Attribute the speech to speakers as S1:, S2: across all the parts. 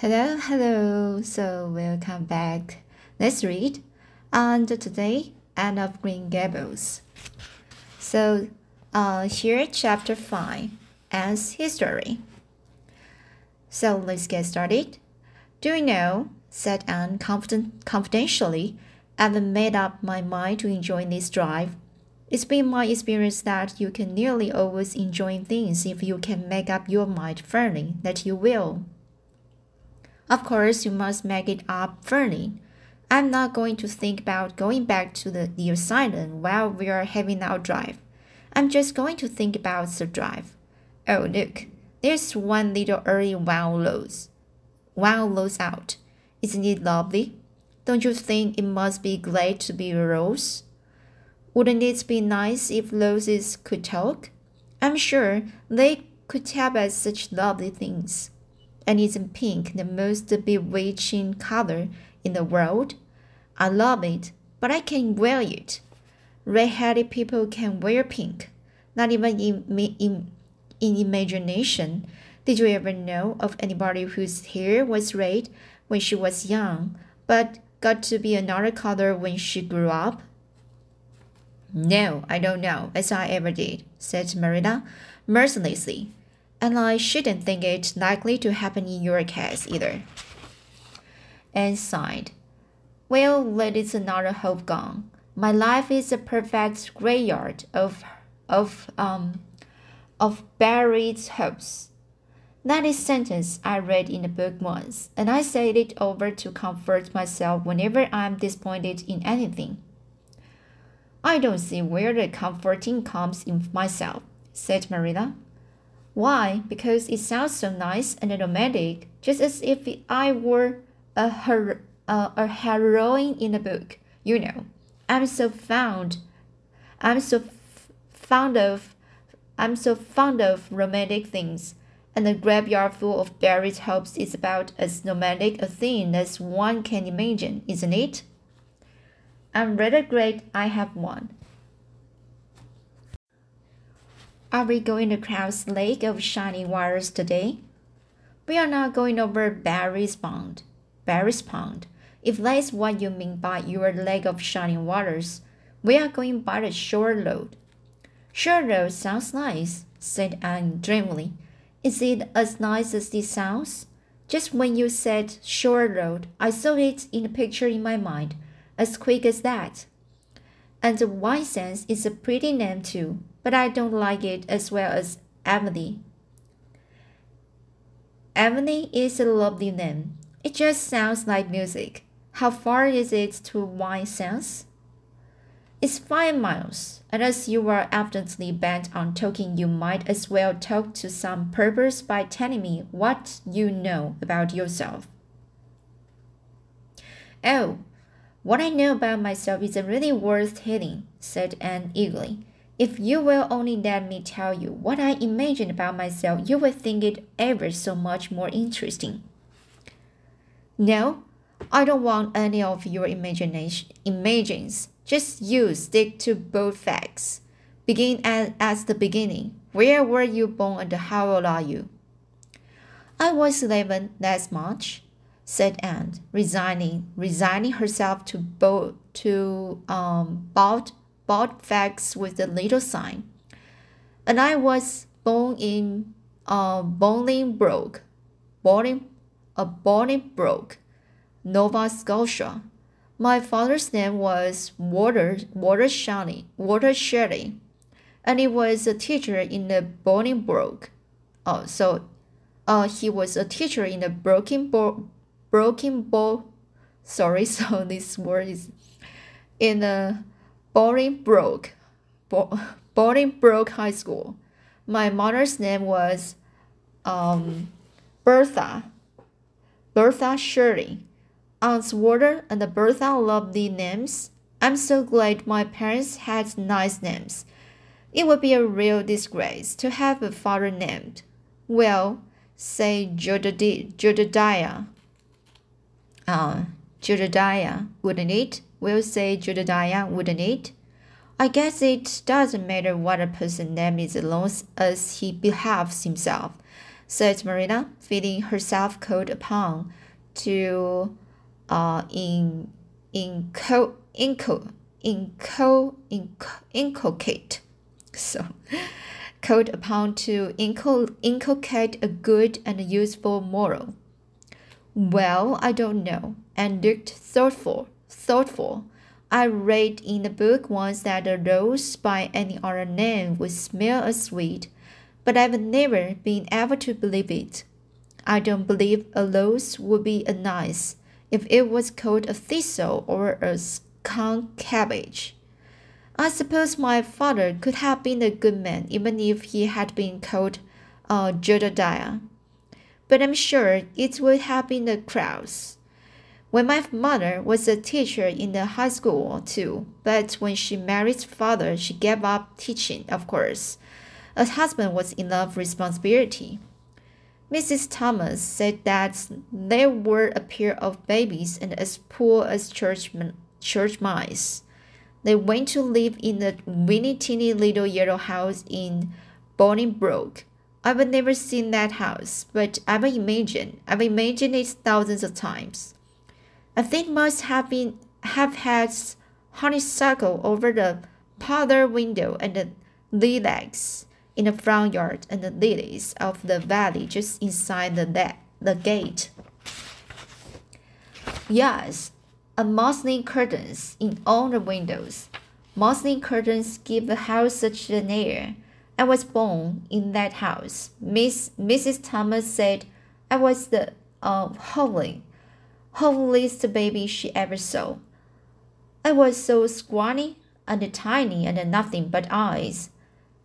S1: Hello, hello. So welcome back. Let's read. And today, Anne of Green Gables. So uh, here, chapter five, Anne's history. So let's get started. Do you know? said Anne confident, confidentially. I've made up my mind to enjoy this drive. It's been my experience that you can nearly always enjoy things if you can make up your mind firmly that you will. Of course, you must make it up firmly. I'm not going to think about going back to the, the asylum while we are having our drive. I'm just going to think about the drive. Oh, look, there's one little early wild rose. Wild rose out. Isn't it lovely? Don't you think it must be glad to be a rose? Wouldn't it be nice if roses could talk? I'm sure they could tell us such lovely things and isn't pink the most bewitching color in the world? I love it, but I can't wear it. Red-headed people can wear pink, not even in, in, in imagination. Did you ever know of anybody whose hair was red when she was young, but got to be another color when she grew up? No, I don't know, as I ever did, said Marilla mercilessly and I shouldn't think it likely to happen in your case either. Anne sighed. Well, that is another hope gone. My life is a perfect graveyard of of um of buried hopes. That is sentence I read in a book once, and I say it over to comfort myself whenever I'm disappointed in anything. I don't see where the comforting comes in myself, said Marilla. Why? Because it sounds so nice and romantic, just as if I were a, her, uh, a heroine in a book. You know, I'm so fond, I'm so fond of, I'm so fond of romantic things, and the graveyard full of buried hopes is about as romantic a thing as one can imagine, isn't it? I'm rather glad I have one. Are we going to cross Lake of Shining Waters today? We are not going over Barry's Pond. Barry's Pond. If that's what you mean by your Lake of Shining Waters, we are going by the shore road. Shore road sounds nice, said Anne dreamily. Is it as nice as it sounds? Just when you said shore road, I saw it in a picture in my mind, as quick as that. And Whitesand is a pretty name too but I don't like it as well as Emily. Emily is a lovely name. It just sounds like music. How far is it to Whitesand? It's five miles, and as you are evidently bent on talking, you might as well talk to some purpose by telling me what you know about yourself. Oh, what I know about myself isn't really worth hearing, said Anne eagerly. If you will only let me tell you what I imagine about myself, you will think it ever so much more interesting. No, I don't want any of your imagination imagines. Just you stick to both facts. Begin at, at the beginning. Where were you born and how old are you? I was eleven, that's much, said Anne, resigning resigning herself to both to um both bald facts with the little sign. And I was born in uh, Bolingbroke, Boling, uh, Bolingbroke, Nova Scotia. My father's name was Water Water Shelley, Water Shelley, and he was a teacher in the Bolingbroke. Oh, so, uh, he was a teacher in the Broken Bo, Broken Bo. Sorry, so this word is in the Bolingbroke, Bolingbroke High School. My mother's name was um, Bertha, Bertha Shirley. Aunt Water and Bertha lovely names. I'm so glad my parents had nice names. It would be a real disgrace to have a father named, well, say Jedediah. Uh, Jedediah, wouldn't it? We'll say Jedediah, wouldn't it? I guess it doesn't matter what a person's name is as long as he behaves himself, said Marina, feeling herself called upon to uh, in, inco, inco, inco, inco, inculcate. So, called upon to inculcate a good and useful moral. Well, I don't know, and looked thoughtful. Thoughtful. I read in the book once that a rose by any other name would smell as sweet, but I've never been able to believe it. I don't believe a rose would be a nice if it was called a thistle or a skunk cabbage. I suppose my father could have been a good man even if he had been called uh, Jedediah. But I'm sure it would have been a crouse. When my mother was a teacher in the high school too, but when she married father, she gave up teaching, of course. A husband was enough responsibility. Mrs. Thomas said that there were a pair of babies and as poor as church, church mice. They went to live in a weeny teeny little yellow house in Bolingbroke. I've never seen that house, but I've imagined, I've imagined it thousands of times. I think must have been have had honeysuckle over the parlor window and the lilacs in the front yard and the lilies of the valley just inside the, the gate. Yes, and muslin curtains in all the windows. Muslin curtains give the house such an air. I was born in that house. Miss Mrs. Thomas said I was the uh, holy homeliest baby she ever saw. I was so scrawny and tiny and nothing but eyes.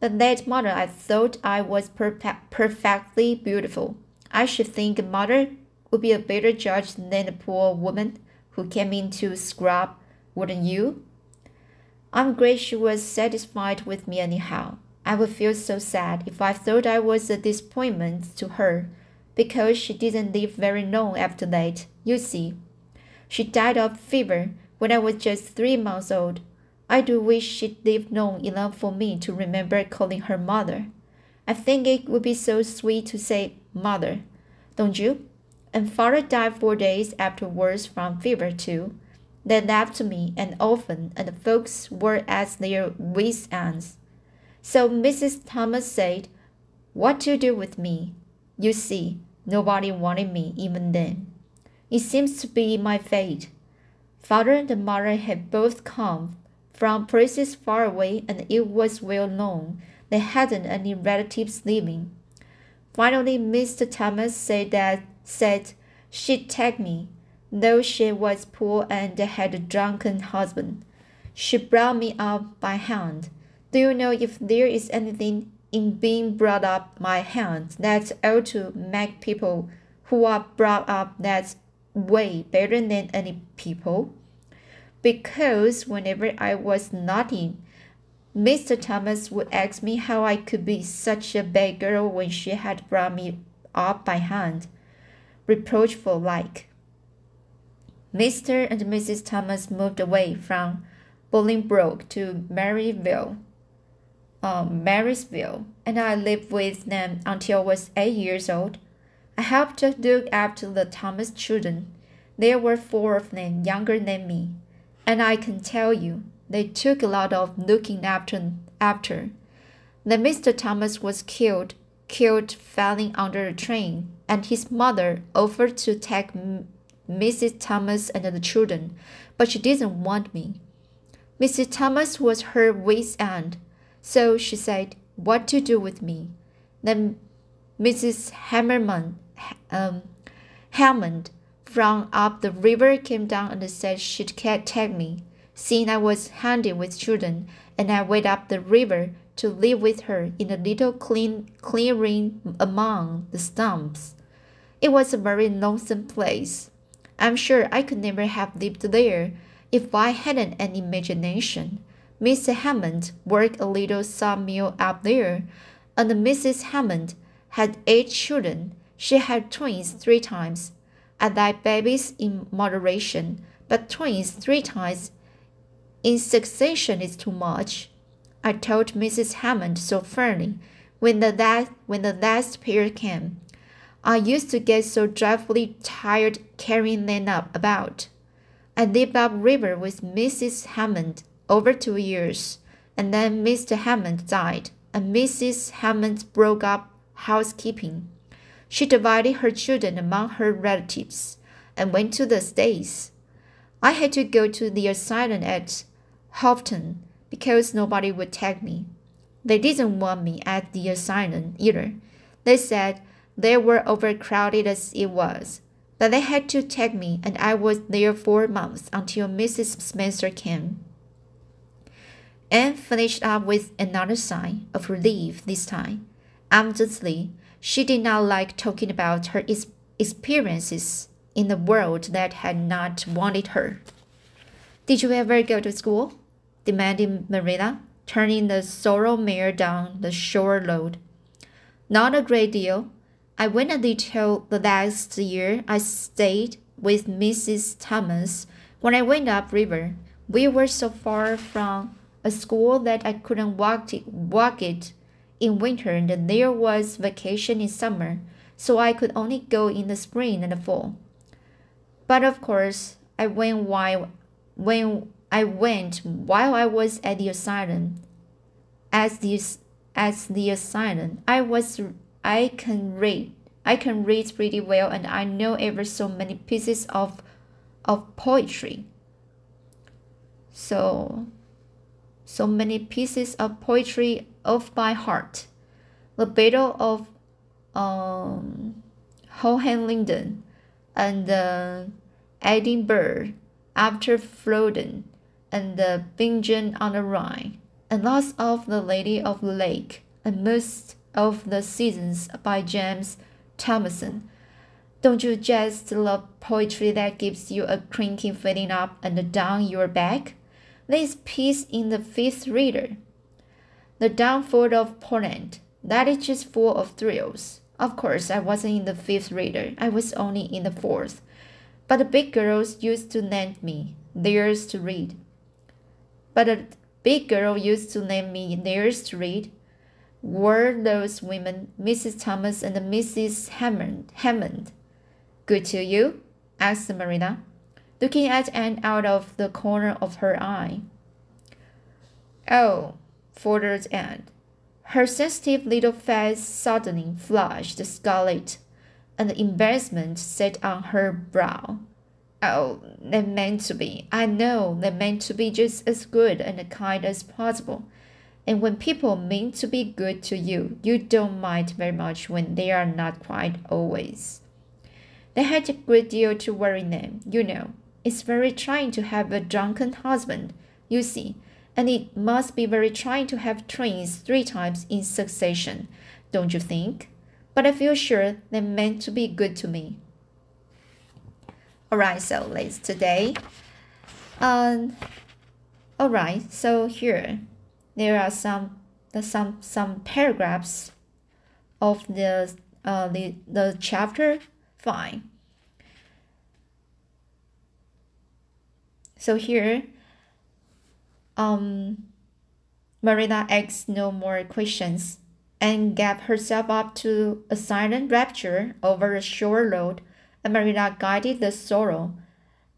S1: But that mother I thought I was perfectly beautiful. I should think mother would be a better judge than the poor woman who came in to scrub, wouldn't you? I'm glad she was satisfied with me anyhow. I would feel so sad if I thought I was a disappointment to her because she didn't live very long after that, you see. She died of fever when I was just three months old. I do wish she'd lived long enough for me to remember calling her mother. I think it would be so sweet to say mother, don't you? And father died four days afterwards from fever too. They left me an orphan, and the folks were at their wits' ends. So Mrs. Thomas said, What to do with me? You see, nobody wanted me even then. It seems to be my fate. Father and mother had both come from places far away, and it was well known they hadn't any relatives living. Finally, Mr. Thomas said that said she'd take me, though she was poor and had a drunken husband. She brought me up by hand. Do you know if there is anything in being brought up by hand that ought to make people who are brought up that way better than any people? Because whenever I was naughty, Mr. Thomas would ask me how I could be such a bad girl when she had brought me up by hand, reproachful like. Mr. and Mrs. Thomas moved away from Bolingbroke to Maryville um, Marysville, and I lived with them until I was eight years old. I helped to look after the Thomas children. There were four of them younger than me, and I can tell you, they took a lot of looking after. after. Then Mr. Thomas was killed, killed falling under a train, and his mother offered to take Mrs. Thomas and the children, but she didn't want me. Mrs. Thomas was her wit's end. So she said, What to do with me? Then Mrs. Hammerman, um, Hammond from up the river came down and said she'd take me, seeing I was handy with children, and I went up the river to live with her in a little clean clearing among the stumps. It was a very lonesome place. I'm sure I could never have lived there if I hadn't an imagination. Mr. Hammond worked a little sawmill up there, and Mrs. Hammond had eight children. She had twins three times. I like babies in moderation, but twins three times in succession is too much. I told Mrs. Hammond so firmly when the last, when the last pair came. I used to get so dreadfully tired carrying them up about. I lived up river with Mrs. Hammond over two years, and then Mr. Hammond died, and Mrs. Hammond broke up housekeeping. She divided her children among her relatives and went to the States. I had to go to the asylum at Houghton because nobody would take me. They didn't want me at the asylum either. They said they were overcrowded as it was, but they had to take me, and I was there four months until Mrs. Spencer came. Anne finished up with another sigh of relief this time. Evidently, she did not like talking about her experiences in the world that had not wanted her. Did you ever go to school? demanded Marilla, turning the sorrel mare down the shore road. Not a great deal. I went a little the last year I stayed with Mrs. Thomas when I went up river. We were so far from a school that I couldn't walk it, walk it in winter and there was vacation in summer, so I could only go in the spring and the fall. But of course, I went while when I went while I was at the asylum. As the as the asylum, I was I can read. I can read pretty well and I know ever so many pieces of of poetry. So so many pieces of poetry of my heart. The Battle of um, Hohenlinden and uh, Edinburgh after Flodden and the Bingen on the Rhine, and lots of The Lady of the Lake, and most of the seasons by James Thomson. Don't you just love poetry that gives you a cranking feeling up and down your back? This piece in the fifth reader. The downfall of Poland. That is just full of thrills. Of course, I wasn't in the fifth reader. I was only in the fourth. But the big girls used to lend me theirs to read. But a big girl used to lend me theirs to read. Were those women Mrs. Thomas and Mrs. Hammond? Hammond. Good to you? asked Marilla, looking at Anne out of the corner of her eye. Oh, faltered Anne. Her sensitive little face suddenly flushed scarlet and embarrassment sat on her brow. Oh, they meant to be. I know they meant to be just as good and kind as possible. And when people mean to be good to you, you don't mind very much when they are not quite always. They had a great deal to worry them, you know. It's very trying to have a drunken husband, you see, and it must be very trying to have twins three times in succession, don't you think? but I feel sure they meant to be good to me. Alright, so let's today. Um, alright, so here there are some some some paragraphs of the uh the the chapter fine. So here um Marina asks no more questions and gave herself up to a silent rapture over a shore road, and Marina guided the sorrow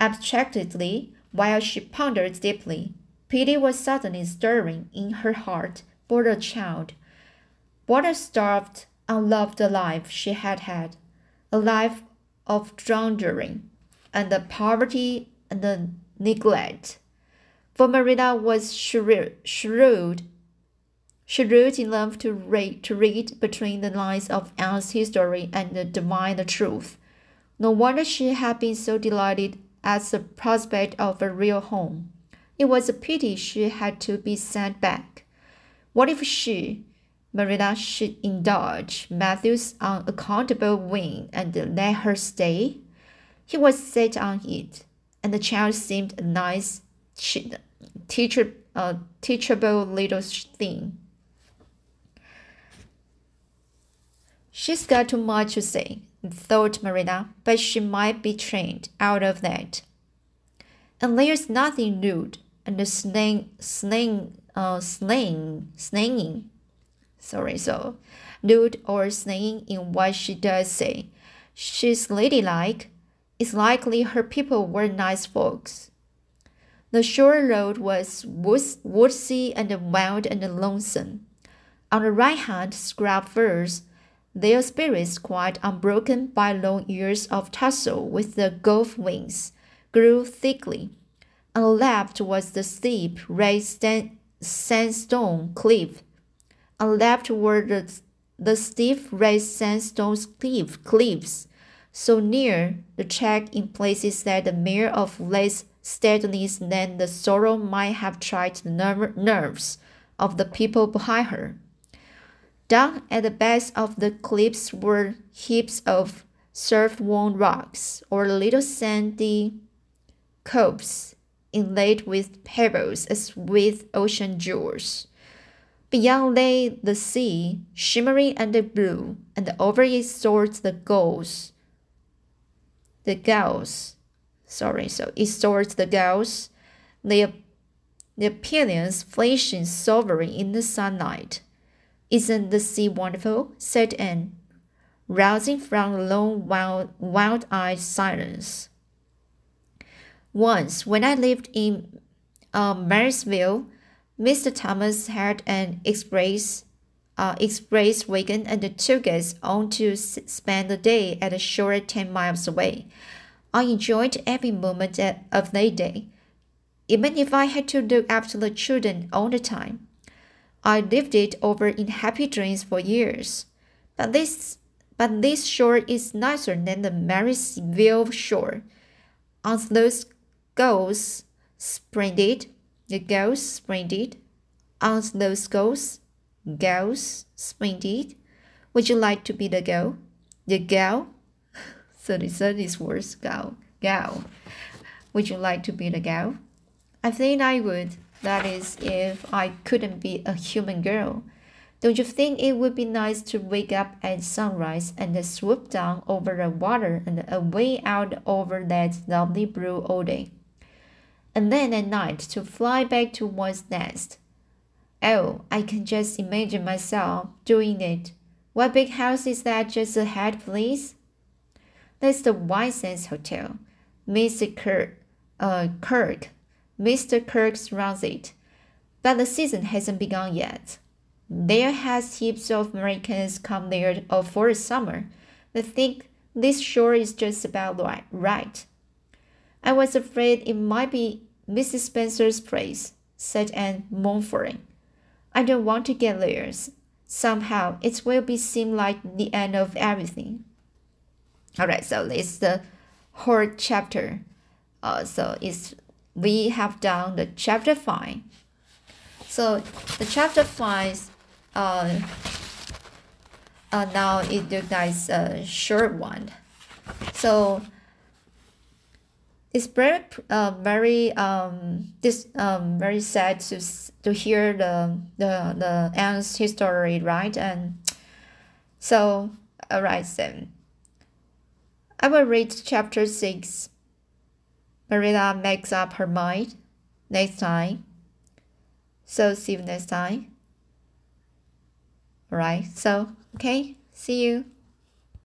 S1: abstractedly while she pondered deeply. Pity was suddenly stirring in her heart for the child. What a starved, unloved life she had had, a life of drudgery and the poverty and the neglect. For Marina was shrewd, shrewd enough to read, to read between the lines of Anne's history and divine the truth. No wonder she had been so delighted at the prospect of a real home. It was a pity she had to be sent back. What if she, Marilla, should indulge Matthew's unaccountable whim and let her stay? He was set on it, and the child seemed a nice, teacher, uh, teachable little thing. She's got too much to say, thought Marina, but she might be trained out of that. And there's nothing rude and the slang, slang, uh, slang, slanging, sorry, so rude or slang in what she does say. she's ladylike, it's likely her people were nice folks. The shore road was woodsy and wild and lonesome. On the right hand, scrub firs, their spirits quite unbroken by long years of tussle with the gulf winds, grew thickly. On the left was the steep, red sandstone cliff. On the left were the, the steep, red sandstone cliff, cliffs, so near the check in places that the mare of less steadiness than the sorrel might have tried the nerve, nerves of the people behind her. Down at the base of the cliffs were heaps of surf-worn rocks or little sandy coves inlaid with pebbles as with ocean jewels. Beyond lay the sea, shimmering and blue, and over it soared the gulls. The gulls, sorry, so it soared the gulls, their, the pinions flashing silvery in the sunlight. Isn't the sea wonderful? said Anne, rousing from a long, wild, wild-eyed silence. Once, when I lived in uh, Marysville, Mr. Thomas had an express uh, express wagon and took us on to spend the day at a shore ten miles away. I enjoyed every moment of that day, even if I had to look after the children all the time. I lived it over in happy dreams for years. But this but this shore is nicer than the Marysville shore. On those gulls splendid, the gulls splendid. On those gulls, gulls splendid. Would you like to be the girl? The girl? 33 is worse, gal. Gal. Would you like to be the gal? I think I would. That is, if I couldn't be a human girl. Don't you think it would be nice to wake up at sunrise and swoop down over the water and away out over that lovely blue day? And then at night to fly back to one's nest. Oh, I can just imagine myself doing it. What big house is that just ahead, please? That's the White Sands Hotel. Mr. Kirk, uh, Kirk Mr. Kirk runs it, but the season hasn't begun yet. There has heaps of Americans come there for the summer. They think this shore is just about right. I was afraid it might be Mrs. Spencer's place, said Anne mournfully. I don't want to get there. Somehow it will be seem like the end of everything. Alright, so this is the whole chapter. Uh, so it's we have done the chapter 5. So the chapter 5, uh, uh, now it looks like a short one. So it's very uh, very um this um very sad to to hear the the the Anne's history right and so alright then I will read chapter six Marilla makes up her mind next time. So see you next time. Alright, so okay, see you.